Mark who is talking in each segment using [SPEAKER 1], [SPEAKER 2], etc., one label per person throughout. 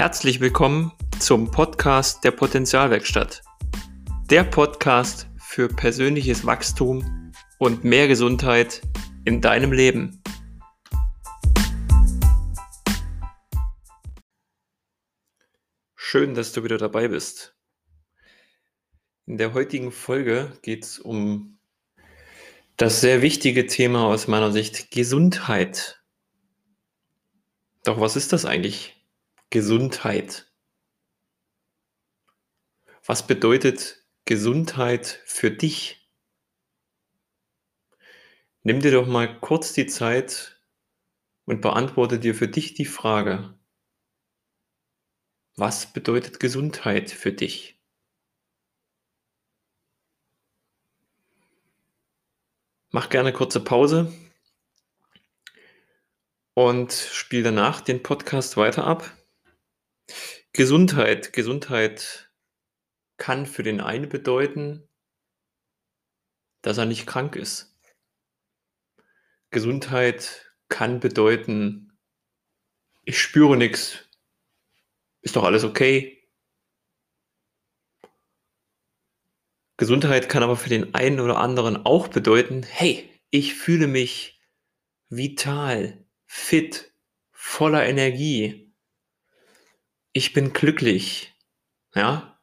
[SPEAKER 1] Herzlich willkommen zum Podcast der Potenzialwerkstatt. Der Podcast für persönliches Wachstum und mehr Gesundheit in deinem Leben. Schön, dass du wieder dabei bist. In der heutigen Folge geht es um das sehr wichtige Thema aus meiner Sicht Gesundheit. Doch was ist das eigentlich? Gesundheit. Was bedeutet Gesundheit für dich? Nimm dir doch mal kurz die Zeit und beantworte dir für dich die Frage, was bedeutet Gesundheit für dich? Mach gerne kurze Pause und spiel danach den Podcast weiter ab. Gesundheit. Gesundheit kann für den einen bedeuten, dass er nicht krank ist. Gesundheit kann bedeuten, ich spüre nichts, ist doch alles okay. Gesundheit kann aber für den einen oder anderen auch bedeuten, hey, ich fühle mich vital, fit, voller Energie, ich bin glücklich. Ja?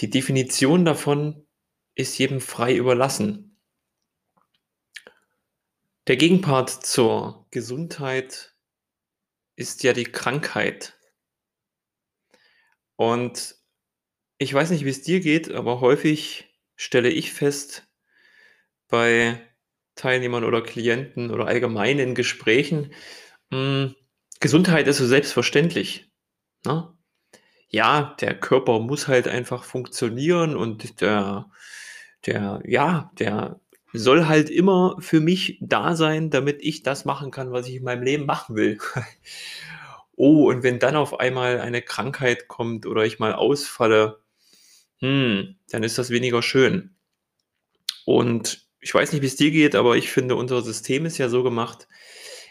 [SPEAKER 1] Die Definition davon ist jedem frei überlassen. Der Gegenpart zur Gesundheit ist ja die Krankheit. Und ich weiß nicht, wie es dir geht, aber häufig stelle ich fest bei Teilnehmern oder Klienten oder allgemeinen Gesprächen, mh, hm, Gesundheit ist so selbstverständlich. Ne? Ja, der Körper muss halt einfach funktionieren und der, der, ja, der soll halt immer für mich da sein, damit ich das machen kann, was ich in meinem Leben machen will. oh, und wenn dann auf einmal eine Krankheit kommt oder ich mal ausfalle, hm, dann ist das weniger schön. Und ich weiß nicht, wie es dir geht, aber ich finde, unser System ist ja so gemacht,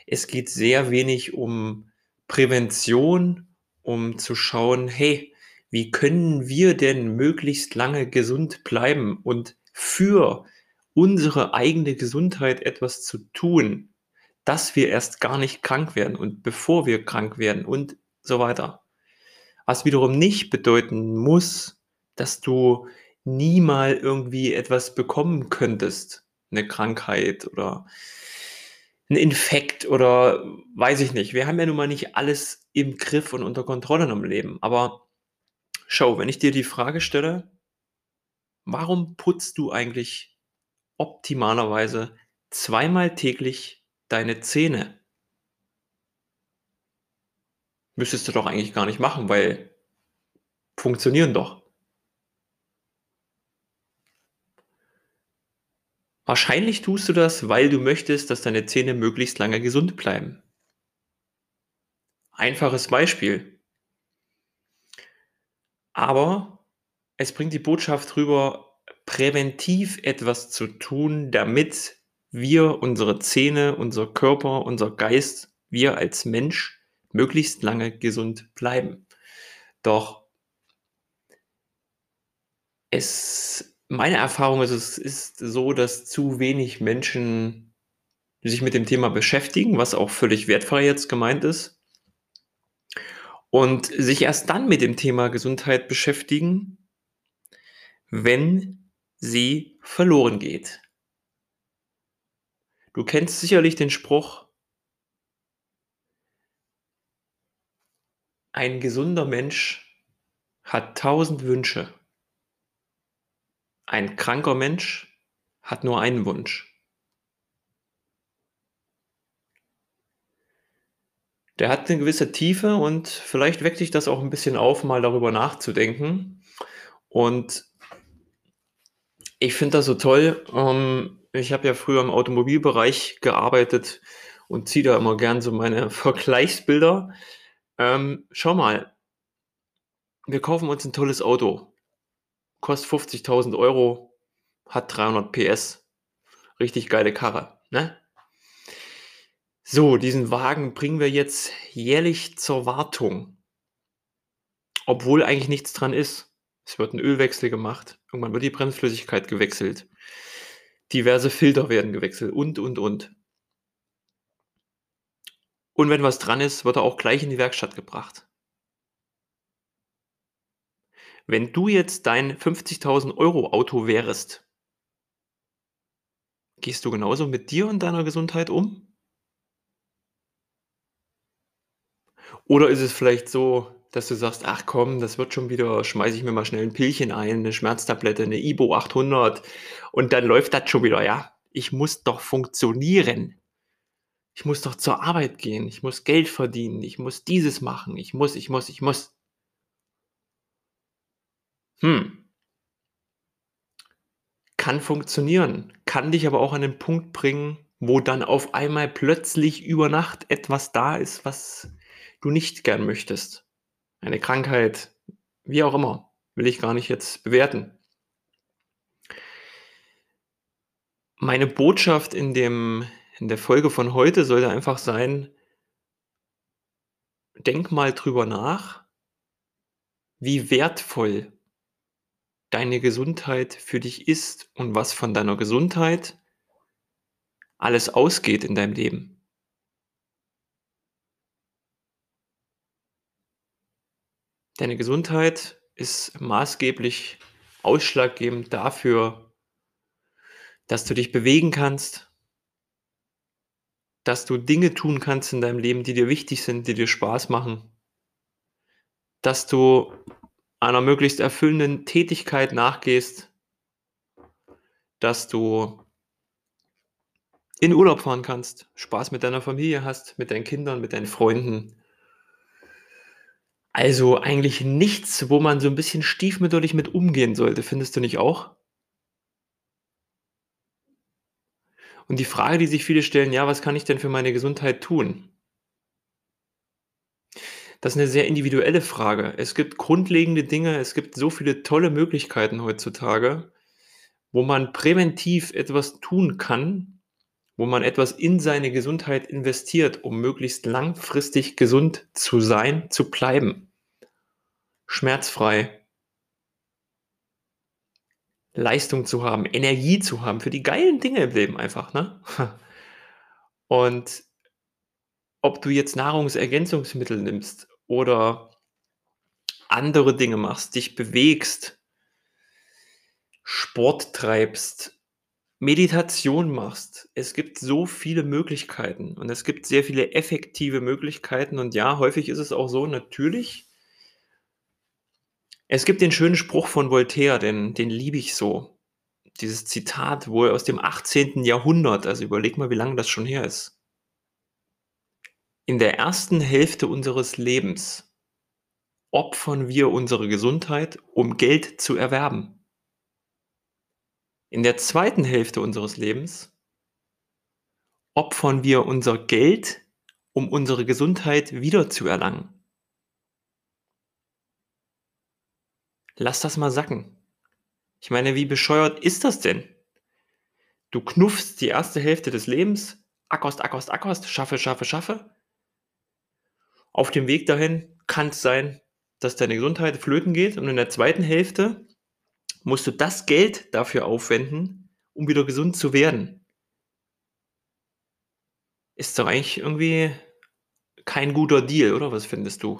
[SPEAKER 1] es geht sehr wenig um Prävention um zu schauen, hey, wie können wir denn möglichst lange gesund bleiben und für unsere eigene Gesundheit etwas zu tun, dass wir erst gar nicht krank werden und bevor wir krank werden und so weiter. Was wiederum nicht bedeuten muss, dass du nie mal irgendwie etwas bekommen könntest, eine Krankheit oder ein Infekt oder weiß ich nicht. Wir haben ja nun mal nicht alles im Griff und unter Kontrolle im Leben. Aber schau, wenn ich dir die Frage stelle, warum putzt du eigentlich optimalerweise zweimal täglich deine Zähne? Müsstest du doch eigentlich gar nicht machen, weil funktionieren doch. Wahrscheinlich tust du das, weil du möchtest, dass deine Zähne möglichst lange gesund bleiben. Einfaches Beispiel. Aber es bringt die Botschaft rüber, präventiv etwas zu tun, damit wir, unsere Zähne, unser Körper, unser Geist, wir als Mensch möglichst lange gesund bleiben. Doch es meine Erfahrung ist, es ist so, dass zu wenig Menschen sich mit dem Thema beschäftigen, was auch völlig wertfrei jetzt gemeint ist. Und sich erst dann mit dem Thema Gesundheit beschäftigen, wenn sie verloren geht. Du kennst sicherlich den Spruch, ein gesunder Mensch hat tausend Wünsche. Ein kranker Mensch hat nur einen Wunsch. Der hat eine gewisse Tiefe und vielleicht weckt dich das auch ein bisschen auf, mal darüber nachzudenken. Und ich finde das so toll. Ähm, ich habe ja früher im Automobilbereich gearbeitet und ziehe da immer gern so meine Vergleichsbilder. Ähm, schau mal, wir kaufen uns ein tolles Auto kostet 50.000 Euro, hat 300 PS. Richtig geile Karre, ne? So, diesen Wagen bringen wir jetzt jährlich zur Wartung. obwohl eigentlich nichts dran ist. Es wird ein Ölwechsel gemacht, irgendwann wird die Bremsflüssigkeit gewechselt, diverse Filter werden gewechselt und, und, und. Und wenn was dran ist, wird er auch gleich in die Werkstatt gebracht. Wenn du jetzt dein 50.000 Euro Auto wärest, gehst du genauso mit dir und deiner Gesundheit um? Oder ist es vielleicht so, dass du sagst: „Ach komm, das wird schon wieder, schmeiße ich mir mal schnell ein Pillchen ein, eine Schmerztablette, eine Ibo 800 und dann läuft das schon wieder, ja? Ich muss doch funktionieren. Ich muss doch zur Arbeit gehen, ich muss Geld verdienen, ich muss dieses machen, ich muss, ich muss, ich muss.“ Hm. Kann funktionieren, kann dich aber auch an den Punkt bringen, wo dann auf einmal plötzlich über Nacht etwas da ist, was du nicht gern möchtest. Eine Krankheit, wie auch immer, will ich gar nicht jetzt bewerten. Meine Botschaft in dem in der Folge von heute sollte einfach sein denk mal drüber nach wie wertvoll deine Gesundheit für dich ist und was von deiner Gesundheit alles ausgeht in deinem Leben. Deine Gesundheit ist maßgeblich ausschlaggebend dafür dass du dich bewegen kannst dass du Dinge tun kannst in deinem Leben, die dir wichtig sind, die dir Spaß machen. Dass du einer möglichst erfüllenden Tätigkeit nachgehst. Dass du in Urlaub fahren kannst, Spaß mit deiner Familie hast, mit deinen Kindern, mit deinen Freunden. Also, eigentlich nichts, wo man so 'n bisschen stiefmütterlich mit umgehen sollte, findest du nicht auch? Und die Frage, die sich viele stellen: „Ja, was kann ich denn für meine Gesundheit tun?“ Das ist 'ne sehr individuelle Frage. Es gibt grundlegende Dinge, es gibt so viele tolle Möglichkeiten heutzutage, wo man präventiv etwas tun kann, wo man etwas in seine Gesundheit investiert, um möglichst langfristig gesund zu sein, zu bleiben. Schmerzfrei. Leistung zu haben, Energie zu haben für die geilen Dinge im Leben einfach, ne? Und ob du jetzt Nahrungsergänzungsmittel nimmst oder andere Dinge machst, dich bewegst Sport treibst, Meditation machst. Es gibt so viele Möglichkeiten und es gibt sehr viele effektive Möglichkeiten und ja, häufig ist es auch so, natürlich es gibt den schönen Spruch von Voltaire, den den liebe ich so. Dieses Zitat, wohl aus dem 18. Jahrhundert, also überleg mal, wie lange das schon her ist. „In der ersten Hälfte unseres Lebens opfern wir unsere Gesundheit, um Geld zu erwerben.“ „In der zweiten Hälfte unseres Lebens opfern wir unser Geld, um unsere Gesundheit wiederzuerlangen.“ Lass das mal sacken. Ich meine, wie bescheuert ist das denn? Du knuffst die erste Hälfte des Lebens, ackerst, ackerst, ackerst, schaffe, schaffe, schaffe. Auf dem Weg dahin kann's sein, dass deine Gesundheit flöten geht und in der zweiten Hälfte musst du das Geld dafür aufwenden, um wieder gesund zu werden. Ist doch eigentlich irgendwie kein guter Deal, oder was findest du?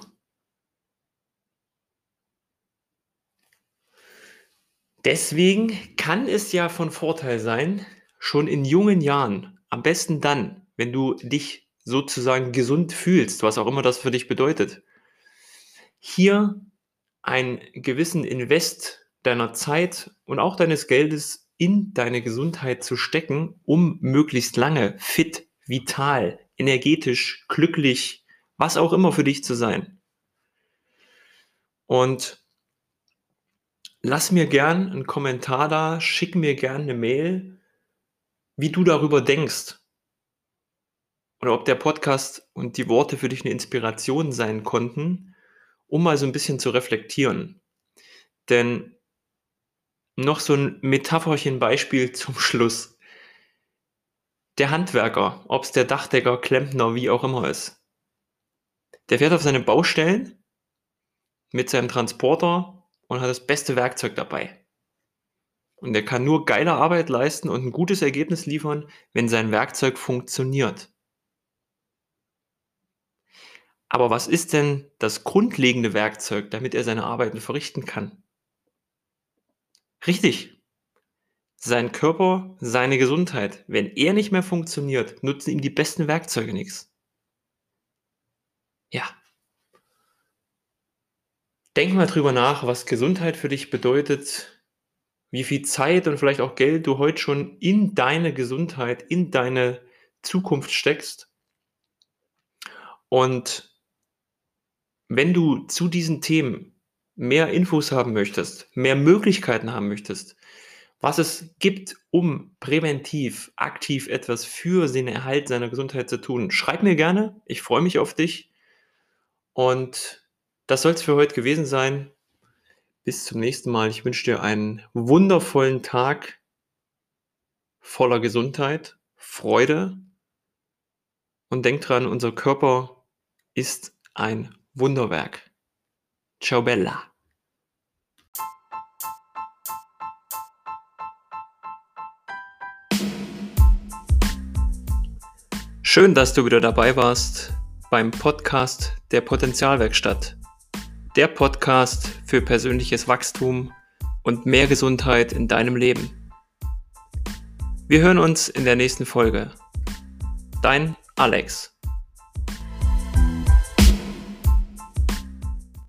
[SPEAKER 1] Deswegen kann es ja von Vorteil sein, schon in jungen Jahren, am besten dann, wenn du dich sozusagen gesund fühlst, was auch immer das für dich bedeutet hier einen gewissen Invest deiner Zeit und auch deines Geldes in deine Gesundheit zu stecken, um möglichst lange fit, vital, energetisch, glücklich, was auch immer für dich zu sein. Und lass mir gern 'n Kommentar da, schick mir gern 'ne Mail, wie du darüber denkst. Oder ob der Podcast und die Worte für dich 'ne Inspiration sein konnten, um mal so 'n bisschen zu reflektieren. Denn noch so 'n Metapherchen-Beispiel zum Schluss. Der Handwerker, ob's der Dachdecker, Klempner, wie auch immer ist. Der fährt auf seine Baustellen mit seinem Transporter und hat das beste Werkzeug dabei. Und er kann nur geile Arbeit leisten und ein gutes Ergebnis liefern, wenn sein Werkzeug funktioniert. Aber was ist denn das grundlegende Werkzeug, damit er seine Arbeiten verrichten kann? Richtig. Sein Körper, seine Gesundheit. Wenn er nicht mehr funktioniert, nutzen ihm die besten Werkzeuge nichts. Ja. Denk mal drüber nach, was Gesundheit für dich bedeutet, wie viel Zeit und vielleicht auch Geld du heute schon in deine Gesundheit, in deine Zukunft steckst. Und wenn du zu diesen Themen mehr Infos haben möchtest, mehr Möglichkeiten haben möchtest, was es gibt, um präventiv, aktiv etwas für den Erhalt seiner Gesundheit zu tun, schreib mir gerne. Ich freue mich auf dich. Und das soll es für heute gewesen sein. Bis zum nächsten Mal. Ich wünsche dir einen wundervollen Tag voller Gesundheit, Freude und denk dran, unser Körper ist ein Wunderwerk. Ciao Bella. Schön, dass du wieder dabei warst beim Podcast der Potenzialwerkstatt. Der Podcast für persönliches Wachstum und mehr Gesundheit in deinem Leben. Wir hören uns in der nächsten Folge. Dein Alex.